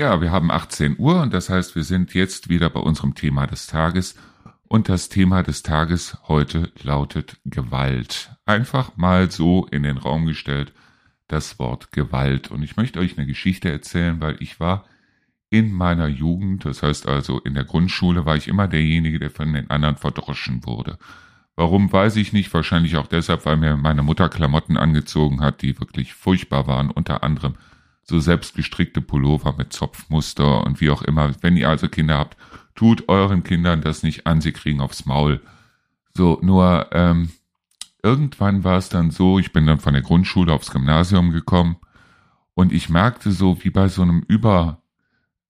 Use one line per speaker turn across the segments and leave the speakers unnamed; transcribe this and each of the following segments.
Ja, wir haben 18 Uhr und das heißt, wir sind jetzt wieder bei unserem Thema des Tages. Und das Thema des Tages heute lautet Gewalt. Einfach mal so in den Raum gestellt das Wort Gewalt. Und ich möchte euch eine Geschichte erzählen, weil ich war in meiner Jugend, das heißt also in der Grundschule, war ich immer derjenige, der von den anderen verdroschen wurde. Warum weiß ich nicht, wahrscheinlich auch deshalb, weil mir meine Mutter Klamotten angezogen hat, die wirklich furchtbar waren, unter anderem so selbstgestrickte Pullover mit Zopfmuster und wie auch immer. Wenn ihr also Kinder habt, tut euren Kindern das nicht an, sie kriegen aufs Maul. So, nur ähm, irgendwann war es dann so, ich bin dann von der Grundschule aufs Gymnasium gekommen und ich merkte so, wie bei so einem Über,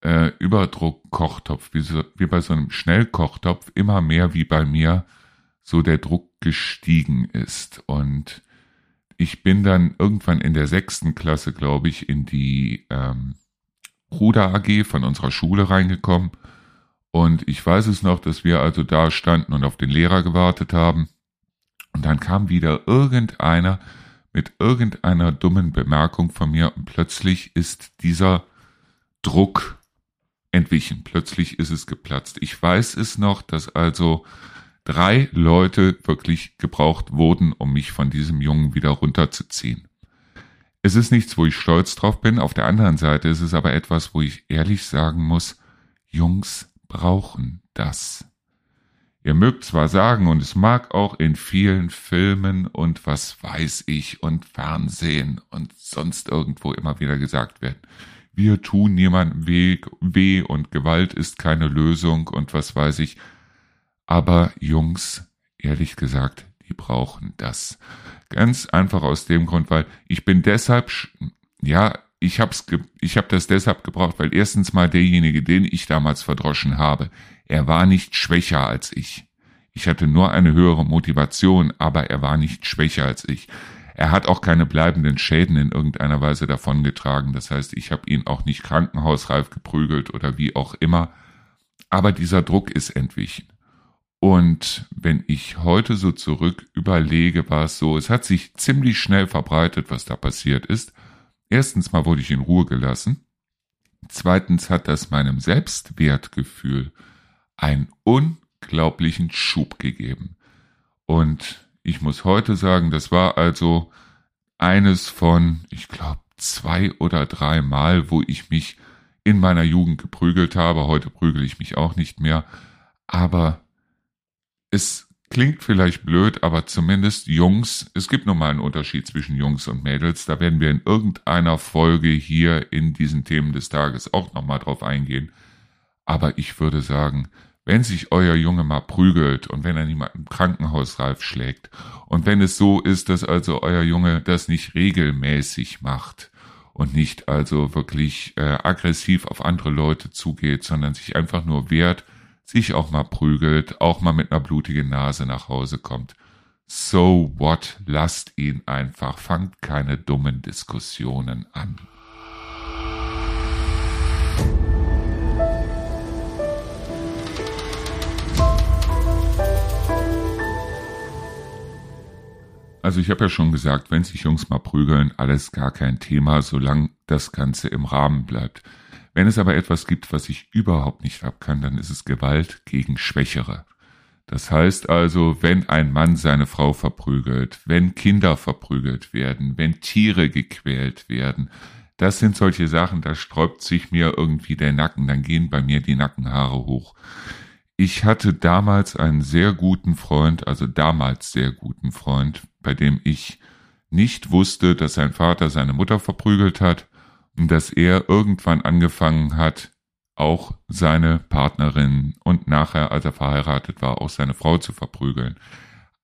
äh, Überdruckkochtopf, wie, so, wie bei so einem Schnellkochtopf, immer mehr wie bei mir so der Druck gestiegen ist. Und ich bin dann irgendwann in der sechsten Klasse, glaube ich, in die ähm, Ruder AG von unserer Schule reingekommen. Und ich weiß es noch, dass wir also da standen und auf den Lehrer gewartet haben. Und dann kam wieder irgendeiner mit irgendeiner dummen Bemerkung von mir und plötzlich ist dieser Druck entwichen. Plötzlich ist es geplatzt. Ich weiß es noch, dass also drei Leute wirklich gebraucht wurden, um mich von diesem Jungen wieder runterzuziehen. Es ist nichts, wo ich stolz drauf bin. Auf der anderen Seite ist es aber etwas, wo ich ehrlich sagen muss, Jungs brauchen das. Ihr mögt zwar sagen, und es mag auch in vielen Filmen und was weiß ich und Fernsehen und sonst irgendwo immer wieder gesagt werden, wir tun niemandem weh, weh und Gewalt ist keine Lösung und was weiß ich, aber Jungs, ehrlich gesagt, die brauchen das. Ganz einfach aus dem Grund, weil ich bin deshalb, ja, ich hab's, ich hab das deshalb gebraucht, weil erstens mal derjenige, den ich damals verdroschen habe, er war nicht schwächer als ich. Ich hatte nur eine höhere Motivation, aber er war nicht schwächer als ich. Er hat auch keine bleibenden Schäden in irgendeiner Weise davongetragen. Das heißt, ich habe ihn auch nicht krankenhausreif geprügelt oder wie auch immer. Aber dieser Druck ist entwichen. Und wenn ich heute so zurück überlege, war es so, es hat sich ziemlich schnell verbreitet, was da passiert ist. Erstens mal wurde ich in Ruhe gelassen. Zweitens hat das meinem Selbstwertgefühl einen unglaublichen Schub gegeben. Und ich muss heute sagen, das war also eines von, ich glaube, zwei oder drei Mal, wo ich mich in meiner Jugend geprügelt habe. Heute prügel ich mich auch nicht mehr. Aber es klingt vielleicht blöd, aber zumindest Jungs, es gibt nun mal einen Unterschied zwischen Jungs und Mädels, da werden wir in irgendeiner Folge hier in diesen Themen des Tages auch nochmal drauf eingehen. Aber ich würde sagen, wenn sich euer Junge mal prügelt und wenn er niemanden im Krankenhaus reif schlägt und wenn es so ist, dass also euer Junge das nicht regelmäßig macht und nicht also wirklich äh, aggressiv auf andere Leute zugeht, sondern sich einfach nur wehrt, sich auch mal prügelt, auch mal mit einer blutigen Nase nach Hause kommt. So what? Lasst ihn einfach. Fangt keine dummen Diskussionen an. Also ich habe ja schon gesagt, wenn sich Jungs mal prügeln, alles gar kein Thema, solange das Ganze im Rahmen bleibt. Wenn es aber etwas gibt, was ich überhaupt nicht ab kann, dann ist es Gewalt gegen Schwächere. Das heißt also, wenn ein Mann seine Frau verprügelt, wenn Kinder verprügelt werden, wenn Tiere gequält werden, das sind solche Sachen, da sträubt sich mir irgendwie der Nacken, dann gehen bei mir die Nackenhaare hoch. Ich hatte damals einen sehr guten Freund, also damals sehr guten Freund, bei dem ich nicht wusste, dass sein Vater seine Mutter verprügelt hat dass er irgendwann angefangen hat, auch seine Partnerin und nachher, als er verheiratet war, auch seine Frau zu verprügeln.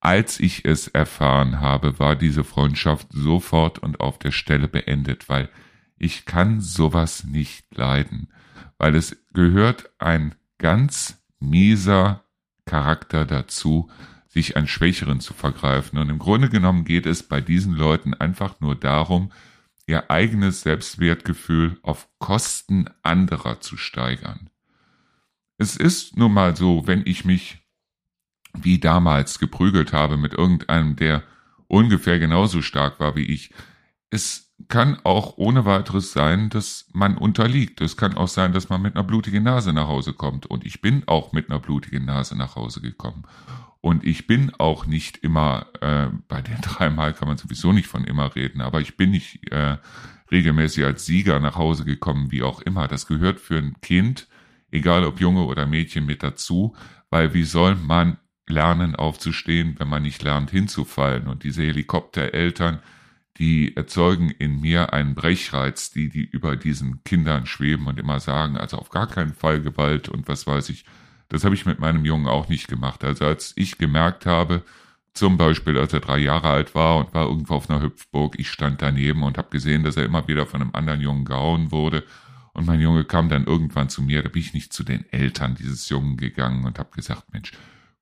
Als ich es erfahren habe, war diese Freundschaft sofort und auf der Stelle beendet, weil ich kann sowas nicht leiden, weil es gehört ein ganz mieser Charakter dazu, sich an Schwächeren zu vergreifen. Und im Grunde genommen geht es bei diesen Leuten einfach nur darum, ihr eigenes Selbstwertgefühl auf Kosten anderer zu steigern. Es ist nun mal so, wenn ich mich wie damals geprügelt habe mit irgendeinem, der ungefähr genauso stark war wie ich, es kann auch ohne weiteres sein, dass man unterliegt. Es kann auch sein, dass man mit einer blutigen Nase nach Hause kommt. Und ich bin auch mit einer blutigen Nase nach Hause gekommen. Und ich bin auch nicht immer, äh, bei den dreimal kann man sowieso nicht von immer reden, aber ich bin nicht äh, regelmäßig als Sieger nach Hause gekommen, wie auch immer. Das gehört für ein Kind, egal ob Junge oder Mädchen, mit dazu, weil wie soll man lernen aufzustehen, wenn man nicht lernt hinzufallen? Und diese Helikoptereltern, die erzeugen in mir einen Brechreiz, die, die über diesen Kindern schweben und immer sagen, also auf gar keinen Fall Gewalt und was weiß ich. Das habe ich mit meinem Jungen auch nicht gemacht. Also als ich gemerkt habe, zum Beispiel als er drei Jahre alt war und war irgendwo auf einer Hüpfburg, ich stand daneben und habe gesehen, dass er immer wieder von einem anderen Jungen gehauen wurde. Und mein Junge kam dann irgendwann zu mir, da bin ich nicht zu den Eltern dieses Jungen gegangen und habe gesagt, Mensch,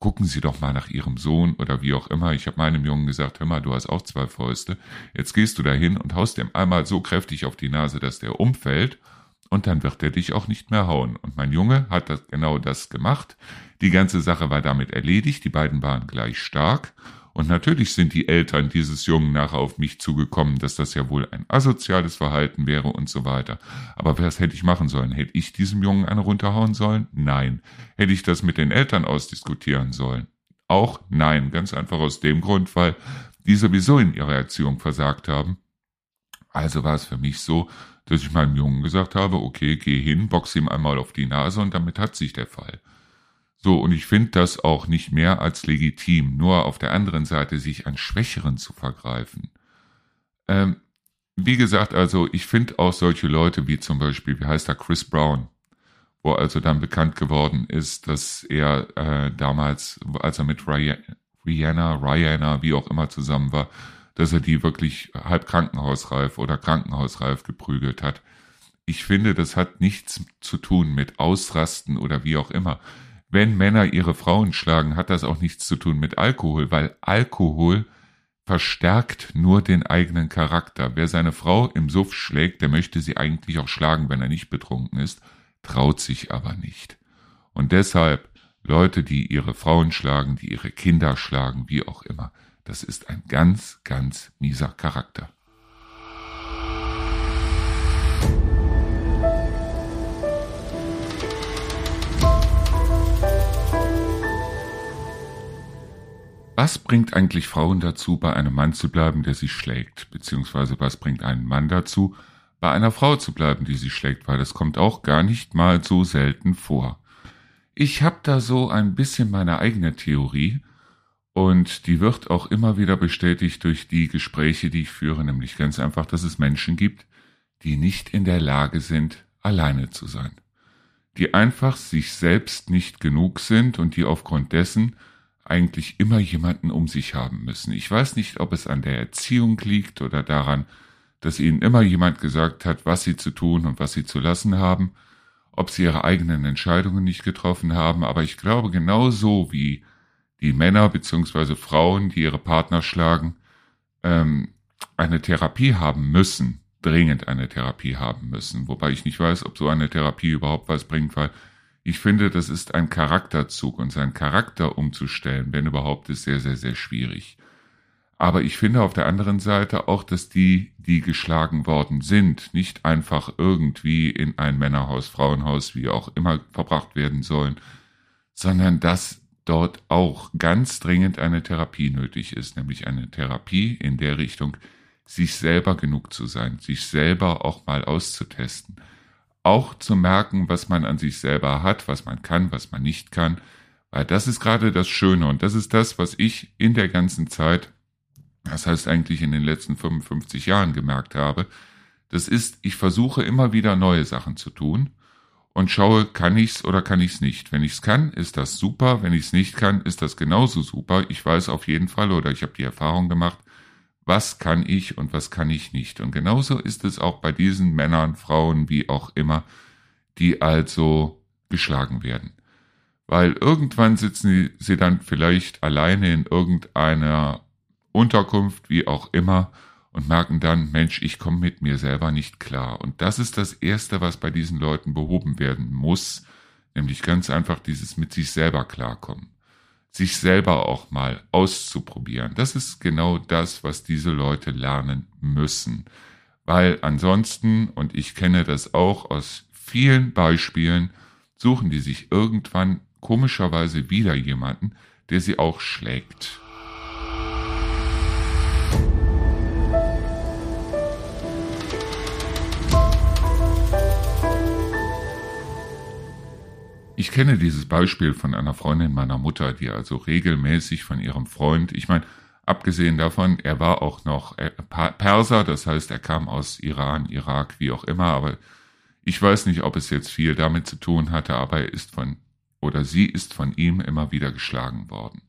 gucken Sie doch mal nach Ihrem Sohn oder wie auch immer. Ich habe meinem Jungen gesagt, hör mal, du hast auch zwei Fäuste. Jetzt gehst du dahin und haust dem einmal so kräftig auf die Nase, dass der umfällt und dann wird er dich auch nicht mehr hauen. Und mein Junge hat das, genau das gemacht. Die ganze Sache war damit erledigt. Die beiden waren gleich stark und natürlich sind die Eltern dieses Jungen nachher auf mich zugekommen, dass das ja wohl ein asoziales Verhalten wäre und so weiter. Aber was hätte ich machen sollen? Hätte ich diesem Jungen eine runterhauen sollen? Nein. Hätte ich das mit den Eltern ausdiskutieren sollen? Auch nein. Ganz einfach aus dem Grund, weil die sowieso in ihrer Erziehung versagt haben. Also war es für mich so, dass ich meinem Jungen gesagt habe, okay, geh hin, box ihm einmal auf die Nase und damit hat sich der Fall. So, und ich finde das auch nicht mehr als legitim, nur auf der anderen Seite sich an Schwächeren zu vergreifen. Ähm, wie gesagt, also ich finde auch solche Leute wie zum Beispiel, wie heißt er, Chris Brown, wo also dann bekannt geworden ist, dass er äh, damals, als er mit Rihanna, Rihanna, wie auch immer zusammen war, dass er die wirklich halb krankenhausreif oder krankenhausreif geprügelt hat. Ich finde, das hat nichts zu tun mit Ausrasten oder wie auch immer wenn Männer ihre Frauen schlagen, hat das auch nichts zu tun mit Alkohol, weil Alkohol verstärkt nur den eigenen Charakter. Wer seine Frau im Suff schlägt, der möchte sie eigentlich auch schlagen, wenn er nicht betrunken ist, traut sich aber nicht. Und deshalb Leute, die ihre Frauen schlagen, die ihre Kinder schlagen, wie auch immer, das ist ein ganz, ganz mieser Charakter. Was bringt eigentlich Frauen dazu, bei einem Mann zu bleiben, der sie schlägt? Beziehungsweise was bringt einen Mann dazu, bei einer Frau zu bleiben, die sie schlägt? Weil das kommt auch gar nicht mal so selten vor. Ich habe da so ein bisschen meine eigene Theorie und die wird auch immer wieder bestätigt durch die Gespräche, die ich führe, nämlich ganz einfach, dass es Menschen gibt, die nicht in der Lage sind, alleine zu sein. Die einfach sich selbst nicht genug sind und die aufgrund dessen eigentlich immer jemanden um sich haben müssen. Ich weiß nicht, ob es an der Erziehung liegt oder daran, dass ihnen immer jemand gesagt hat, was sie zu tun und was sie zu lassen haben, ob sie ihre eigenen Entscheidungen nicht getroffen haben, aber ich glaube genauso wie die Männer beziehungsweise Frauen, die ihre Partner schlagen, ähm, eine Therapie haben müssen, dringend eine Therapie haben müssen, wobei ich nicht weiß, ob so eine Therapie überhaupt was bringt, weil ich finde, das ist ein Charakterzug und seinen Charakter umzustellen, wenn überhaupt, ist sehr, sehr, sehr schwierig. Aber ich finde auf der anderen Seite auch, dass die, die geschlagen worden sind, nicht einfach irgendwie in ein Männerhaus, Frauenhaus, wie auch immer verbracht werden sollen, sondern dass dort auch ganz dringend eine Therapie nötig ist, nämlich eine Therapie in der Richtung, sich selber genug zu sein, sich selber auch mal auszutesten auch zu merken, was man an sich selber hat, was man kann, was man nicht kann, weil das ist gerade das Schöne und das ist das, was ich in der ganzen Zeit, das heißt eigentlich in den letzten 55 Jahren gemerkt habe, das ist, ich versuche immer wieder neue Sachen zu tun und schaue, kann ich's oder kann ich's nicht. Wenn ich's kann, ist das super. Wenn ich's nicht kann, ist das genauso super. Ich weiß auf jeden Fall oder ich habe die Erfahrung gemacht, was kann ich und was kann ich nicht. Und genauso ist es auch bei diesen Männern, Frauen, wie auch immer, die also geschlagen werden. Weil irgendwann sitzen sie dann vielleicht alleine in irgendeiner Unterkunft, wie auch immer, und merken dann, Mensch, ich komme mit mir selber nicht klar. Und das ist das Erste, was bei diesen Leuten behoben werden muss, nämlich ganz einfach dieses mit sich selber klarkommen sich selber auch mal auszuprobieren. Das ist genau das, was diese Leute lernen müssen. Weil ansonsten, und ich kenne das auch aus vielen Beispielen, suchen die sich irgendwann komischerweise wieder jemanden, der sie auch schlägt. Ich kenne dieses Beispiel von einer Freundin meiner Mutter, die also regelmäßig von ihrem Freund, ich meine, abgesehen davon, er war auch noch äh, Perser, das heißt, er kam aus Iran, Irak, wie auch immer, aber ich weiß nicht, ob es jetzt viel damit zu tun hatte, aber er ist von, oder sie ist von ihm immer wieder geschlagen worden.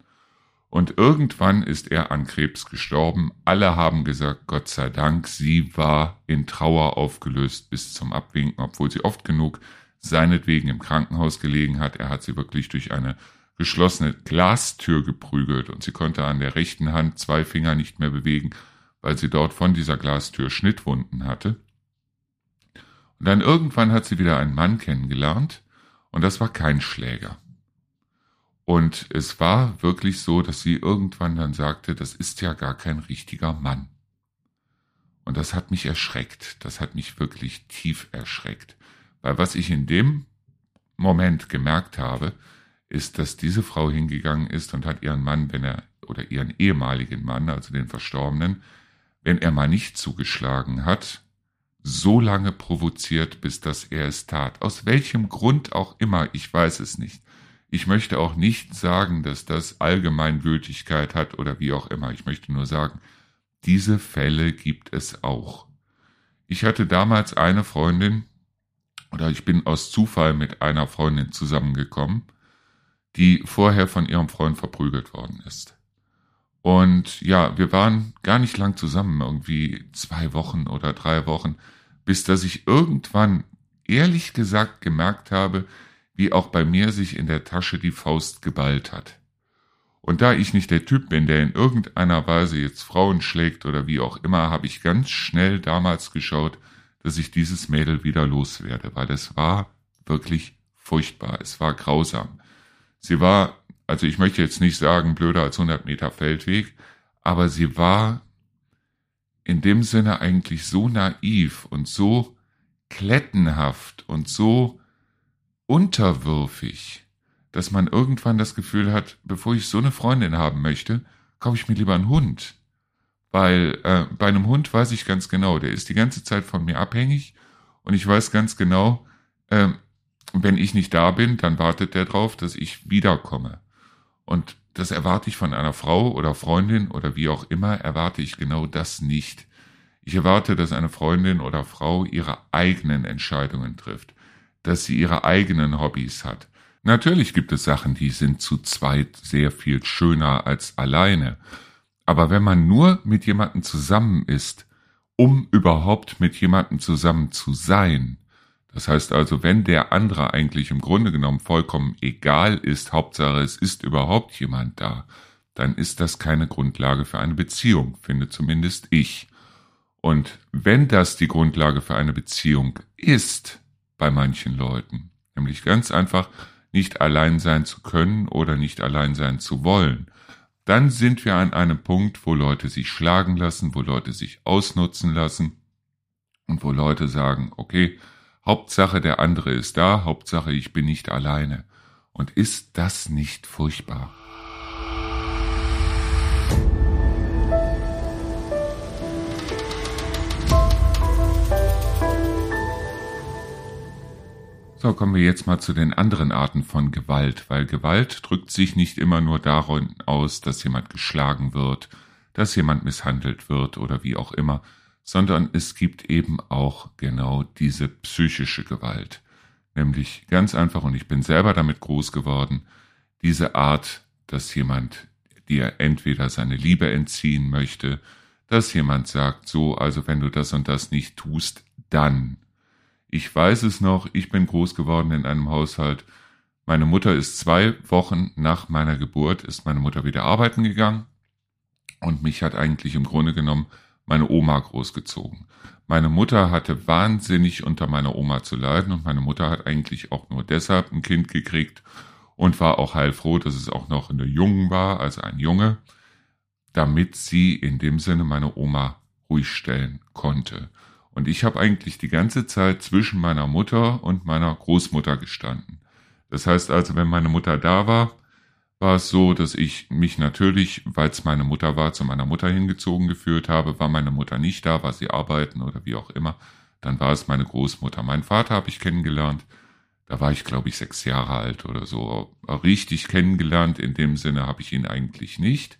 Und irgendwann ist er an Krebs gestorben. Alle haben gesagt, Gott sei Dank, sie war in Trauer aufgelöst bis zum Abwinken, obwohl sie oft genug seinetwegen im Krankenhaus gelegen hat. Er hat sie wirklich durch eine geschlossene Glastür geprügelt und sie konnte an der rechten Hand zwei Finger nicht mehr bewegen, weil sie dort von dieser Glastür Schnittwunden hatte. Und dann irgendwann hat sie wieder einen Mann kennengelernt und das war kein Schläger. Und es war wirklich so, dass sie irgendwann dann sagte, das ist ja gar kein richtiger Mann. Und das hat mich erschreckt, das hat mich wirklich tief erschreckt. Weil was ich in dem Moment gemerkt habe, ist, dass diese Frau hingegangen ist und hat ihren Mann, wenn er, oder ihren ehemaligen Mann, also den Verstorbenen, wenn er mal nicht zugeschlagen hat, so lange provoziert, bis dass er es tat. Aus welchem Grund auch immer, ich weiß es nicht. Ich möchte auch nicht sagen, dass das Allgemeingültigkeit hat oder wie auch immer. Ich möchte nur sagen, diese Fälle gibt es auch. Ich hatte damals eine Freundin, oder ich bin aus Zufall mit einer Freundin zusammengekommen, die vorher von ihrem Freund verprügelt worden ist. Und ja, wir waren gar nicht lang zusammen, irgendwie zwei Wochen oder drei Wochen, bis dass ich irgendwann ehrlich gesagt gemerkt habe, wie auch bei mir sich in der Tasche die Faust geballt hat. Und da ich nicht der Typ bin, der in irgendeiner Weise jetzt Frauen schlägt oder wie auch immer, habe ich ganz schnell damals geschaut, dass ich dieses Mädel wieder loswerde, weil es war wirklich furchtbar, es war grausam. Sie war, also ich möchte jetzt nicht sagen blöder als 100 Meter Feldweg, aber sie war in dem Sinne eigentlich so naiv und so klettenhaft und so unterwürfig, dass man irgendwann das Gefühl hat, bevor ich so eine Freundin haben möchte, kaufe ich mir lieber einen Hund. Weil äh, bei einem Hund weiß ich ganz genau, der ist die ganze Zeit von mir abhängig und ich weiß ganz genau, äh, wenn ich nicht da bin, dann wartet der drauf, dass ich wiederkomme. Und das erwarte ich von einer Frau oder Freundin oder wie auch immer, erwarte ich genau das nicht. Ich erwarte, dass eine Freundin oder Frau ihre eigenen Entscheidungen trifft, dass sie ihre eigenen Hobbys hat. Natürlich gibt es Sachen, die sind zu zweit sehr viel schöner als alleine. Aber wenn man nur mit jemandem zusammen ist, um überhaupt mit jemandem zusammen zu sein, das heißt also, wenn der andere eigentlich im Grunde genommen vollkommen egal ist, Hauptsache es ist überhaupt jemand da, dann ist das keine Grundlage für eine Beziehung, finde zumindest ich. Und wenn das die Grundlage für eine Beziehung ist, bei manchen Leuten, nämlich ganz einfach nicht allein sein zu können oder nicht allein sein zu wollen, dann sind wir an einem Punkt, wo Leute sich schlagen lassen, wo Leute sich ausnutzen lassen und wo Leute sagen, okay, Hauptsache der andere ist da, Hauptsache ich bin nicht alleine. Und ist das nicht furchtbar? So, kommen wir jetzt mal zu den anderen Arten von Gewalt, weil Gewalt drückt sich nicht immer nur darin aus, dass jemand geschlagen wird, dass jemand misshandelt wird oder wie auch immer, sondern es gibt eben auch genau diese psychische Gewalt. Nämlich ganz einfach, und ich bin selber damit groß geworden, diese Art, dass jemand dir entweder seine Liebe entziehen möchte, dass jemand sagt, so, also wenn du das und das nicht tust, dann. Ich weiß es noch, ich bin groß geworden in einem Haushalt. Meine Mutter ist zwei Wochen nach meiner Geburt, ist meine Mutter wieder arbeiten gegangen und mich hat eigentlich im Grunde genommen meine Oma großgezogen. Meine Mutter hatte wahnsinnig unter meiner Oma zu leiden und meine Mutter hat eigentlich auch nur deshalb ein Kind gekriegt und war auch heilfroh, dass es auch noch eine Jungen war, also ein Junge, damit sie in dem Sinne meine Oma ruhig stellen konnte. Und ich habe eigentlich die ganze Zeit zwischen meiner Mutter und meiner Großmutter gestanden. Das heißt also, wenn meine Mutter da war, war es so, dass ich mich natürlich, weil es meine Mutter war, zu meiner Mutter hingezogen gefühlt habe. War meine Mutter nicht da, war sie arbeiten oder wie auch immer, dann war es meine Großmutter. Meinen Vater habe ich kennengelernt. Da war ich, glaube ich, sechs Jahre alt oder so. Richtig kennengelernt in dem Sinne habe ich ihn eigentlich nicht.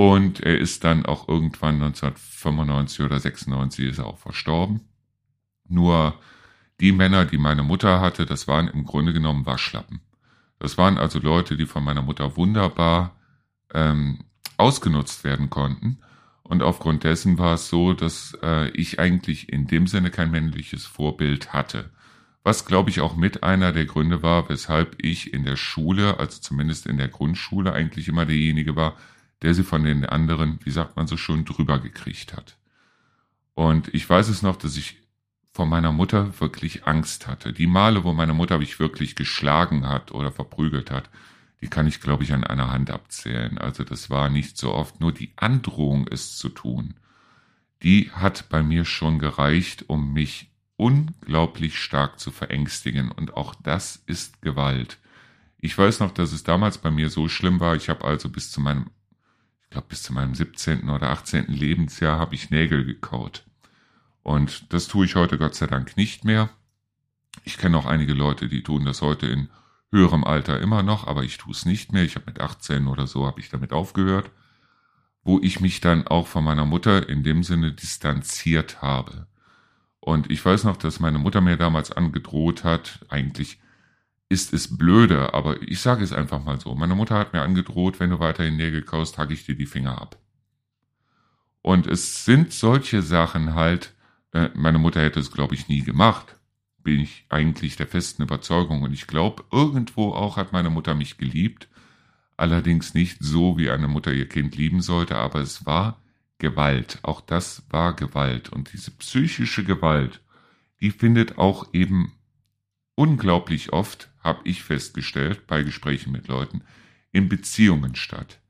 Und er ist dann auch irgendwann 1995 oder 96 ist er auch verstorben. Nur die Männer, die meine Mutter hatte, das waren im Grunde genommen Waschlappen. Das waren also Leute, die von meiner Mutter wunderbar ähm, ausgenutzt werden konnten. Und aufgrund dessen war es so, dass äh, ich eigentlich in dem Sinne kein männliches Vorbild hatte. Was, glaube ich, auch mit einer der Gründe war, weshalb ich in der Schule, also zumindest in der Grundschule, eigentlich immer derjenige war, der sie von den anderen, wie sagt man so schön, drüber gekriegt hat. Und ich weiß es noch, dass ich vor meiner Mutter wirklich Angst hatte. Die Male, wo meine Mutter mich wirklich geschlagen hat oder verprügelt hat, die kann ich, glaube ich, an einer Hand abzählen. Also das war nicht so oft. Nur die Androhung, es zu tun, die hat bei mir schon gereicht, um mich unglaublich stark zu verängstigen. Und auch das ist Gewalt. Ich weiß noch, dass es damals bei mir so schlimm war. Ich habe also bis zu meinem, ich glaube, bis zu meinem 17. oder 18. Lebensjahr habe ich Nägel gekaut. Und das tue ich heute Gott sei Dank nicht mehr. Ich kenne auch einige Leute, die tun das heute in höherem Alter immer noch, aber ich tue es nicht mehr. Ich habe mit 18 oder so habe ich damit aufgehört, wo ich mich dann auch von meiner Mutter in dem Sinne distanziert habe. Und ich weiß noch, dass meine Mutter mir damals angedroht hat, eigentlich ist es blöde, aber ich sage es einfach mal so. Meine Mutter hat mir angedroht, wenn du weiterhin Nägel kaust, hacke ich dir die Finger ab. Und es sind solche Sachen halt, äh, meine Mutter hätte es, glaube ich, nie gemacht. Bin ich eigentlich der festen Überzeugung. Und ich glaube, irgendwo auch hat meine Mutter mich geliebt. Allerdings nicht so, wie eine Mutter ihr Kind lieben sollte, aber es war Gewalt. Auch das war Gewalt. Und diese psychische Gewalt, die findet auch eben unglaublich oft, habe ich festgestellt bei Gesprächen mit Leuten, in Beziehungen statt.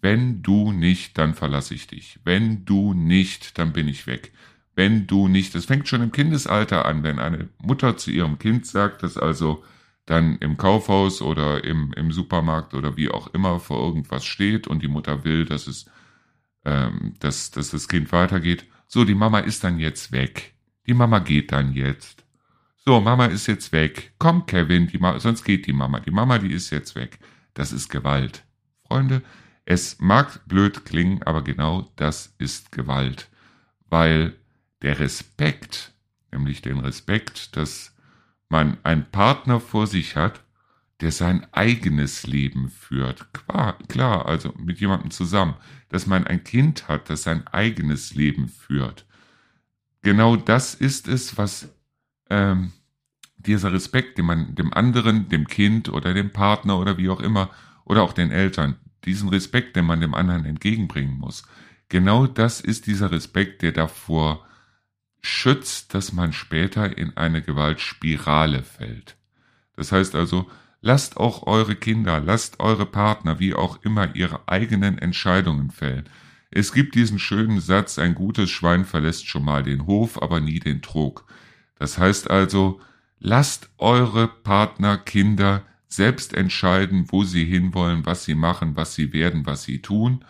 Wenn du nicht, dann verlasse ich dich. Wenn du nicht, dann bin ich weg wenn du nicht, das fängt schon im Kindesalter an, wenn eine Mutter zu ihrem Kind sagt, dass also dann im Kaufhaus oder im, im Supermarkt oder wie auch immer vor irgendwas steht und die Mutter will, dass es, ähm, dass, dass das Kind weitergeht. So, die Mama ist dann jetzt weg. Die Mama geht dann jetzt. So, Mama ist jetzt weg. Komm, Kevin, sonst geht die Mama. Die Mama, die ist jetzt weg. Das ist Gewalt. Freunde, es mag blöd klingen, aber genau das ist Gewalt. Weil der Respekt, nämlich den Respekt, dass man einen Partner vor sich hat, der sein eigenes Leben führt. Klar, klar, also mit jemandem zusammen, dass man ein Kind hat, das sein eigenes Leben führt. Genau das ist es, was ähm, dieser Respekt, den man dem anderen, dem Kind oder dem Partner oder wie auch immer oder auch den Eltern, diesen Respekt, den man dem anderen entgegenbringen muss. Genau das ist dieser Respekt, der davor schützt, dass man später in eine Gewaltspirale fällt. Das heißt also, lasst auch eure Kinder, lasst eure Partner, wie auch immer, ihre eigenen Entscheidungen fällen. Es gibt diesen schönen Satz, ein gutes Schwein verlässt schon mal den Hof, aber nie den Trog. Das heißt also, lasst eure Partner, Kinder selbst entscheiden, wo sie hinwollen, was sie machen, was sie werden, was sie tun,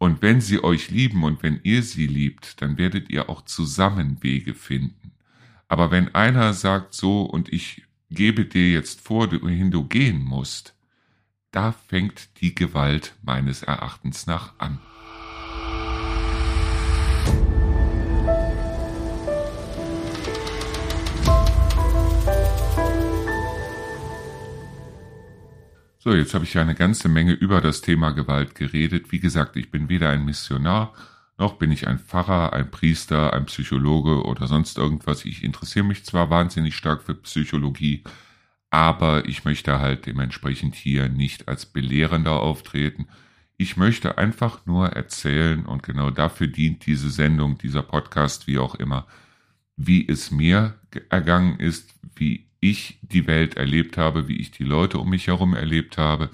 und wenn sie euch lieben und wenn ihr sie liebt, dann werdet ihr auch zusammen Wege finden. Aber wenn einer sagt so und ich gebe dir jetzt vor, wohin du gehen musst, da fängt die Gewalt meines Erachtens nach an. So, jetzt habe ich ja eine ganze Menge über das Thema Gewalt geredet. Wie gesagt, ich bin weder ein Missionar, noch bin ich ein Pfarrer, ein Priester, ein Psychologe oder sonst irgendwas. Ich interessiere mich zwar wahnsinnig stark für Psychologie, aber ich möchte halt dementsprechend hier nicht als Belehrender auftreten. Ich möchte einfach nur erzählen und genau dafür dient diese Sendung, dieser Podcast, wie auch immer, wie es mir ergangen ist, wie ich die Welt erlebt habe, wie ich die Leute um mich herum erlebt habe.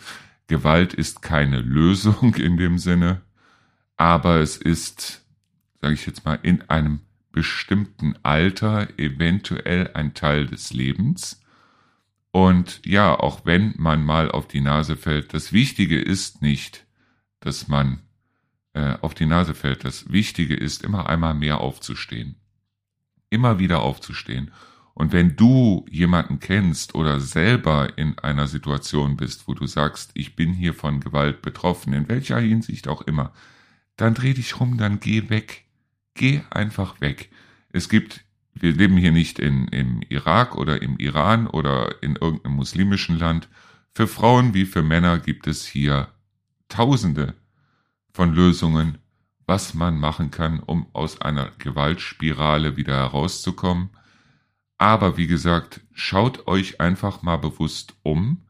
Gewalt ist keine Lösung in dem Sinne, aber es ist, sage ich jetzt mal, in einem bestimmten Alter eventuell ein Teil des Lebens. Und ja, auch wenn man mal auf die Nase fällt, das Wichtige ist nicht, dass man äh, auf die Nase fällt. Das Wichtige ist, immer einmal mehr aufzustehen. Immer wieder aufzustehen. Und wenn du jemanden kennst oder selber in einer Situation bist, wo du sagst, ich bin hier von Gewalt betroffen, in welcher Hinsicht auch immer, dann dreh dich rum, dann geh weg. Geh einfach weg. Es gibt, wir leben hier nicht in, im Irak oder im Iran oder in irgendeinem muslimischen Land. Für Frauen wie für Männer gibt es hier Tausende von Lösungen, was man machen kann, um aus einer Gewaltspirale wieder herauszukommen. Aber wie gesagt, schaut euch einfach mal bewusst um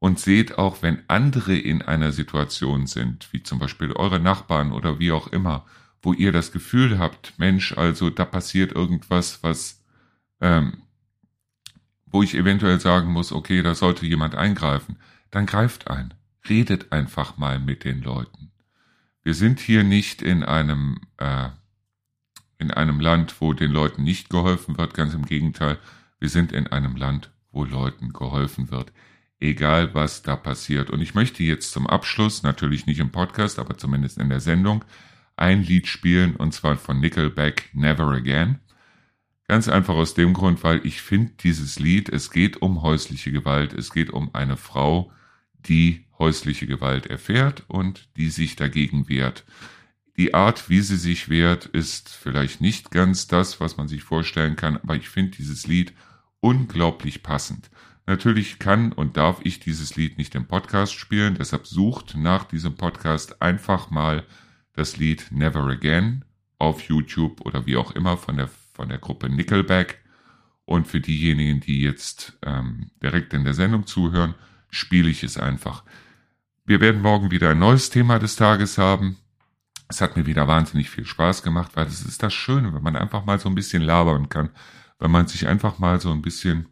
und seht auch, wenn andere in einer Situation sind, wie zum Beispiel eure Nachbarn oder wie auch immer, wo ihr das Gefühl habt, Mensch, also da passiert irgendwas, was, ähm, wo ich eventuell sagen muss, okay, da sollte jemand eingreifen, dann greift ein. Redet einfach mal mit den Leuten. Wir sind hier nicht in einem, äh, in einem Land, wo den Leuten nicht geholfen wird, ganz im Gegenteil, wir sind in einem Land, wo Leuten geholfen wird egal was da passiert. Und ich möchte jetzt zum Abschluss, natürlich nicht im Podcast, aber zumindest in der Sendung, ein Lied spielen, und zwar von Nickelback, Never Again. Ganz einfach aus dem Grund, weil ich finde dieses Lied, es geht um häusliche Gewalt, es geht um eine Frau, die häusliche Gewalt erfährt und die sich dagegen wehrt. Die Art, wie sie sich wehrt, ist vielleicht nicht ganz das, was man sich vorstellen kann, aber ich finde dieses Lied unglaublich passend. Natürlich kann und darf ich dieses Lied nicht im Podcast spielen, deshalb sucht nach diesem Podcast einfach mal das Lied Never Again auf YouTube oder wie auch immer von der, von der Gruppe Nickelback. Und für diejenigen, die jetzt ähm, direkt in der Sendung zuhören, spiele ich es einfach. Wir werden morgen wieder ein neues Thema des Tages haben. Es hat mir wieder wahnsinnig viel Spaß gemacht, weil es ist das Schöne, wenn man einfach mal so ein bisschen labern kann, wenn man sich einfach mal so ein bisschen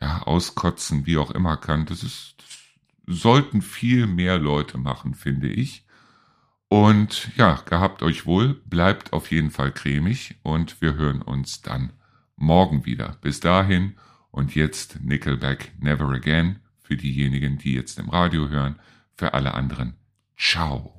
ja, auskotzen, wie auch immer kann. Das ist, das sollten viel mehr Leute machen, finde ich. Und ja, gehabt euch wohl, bleibt auf jeden Fall cremig und wir hören uns dann morgen wieder. Bis dahin und jetzt Nickelback Never Again für diejenigen, die jetzt im Radio hören, für alle anderen. Ciao.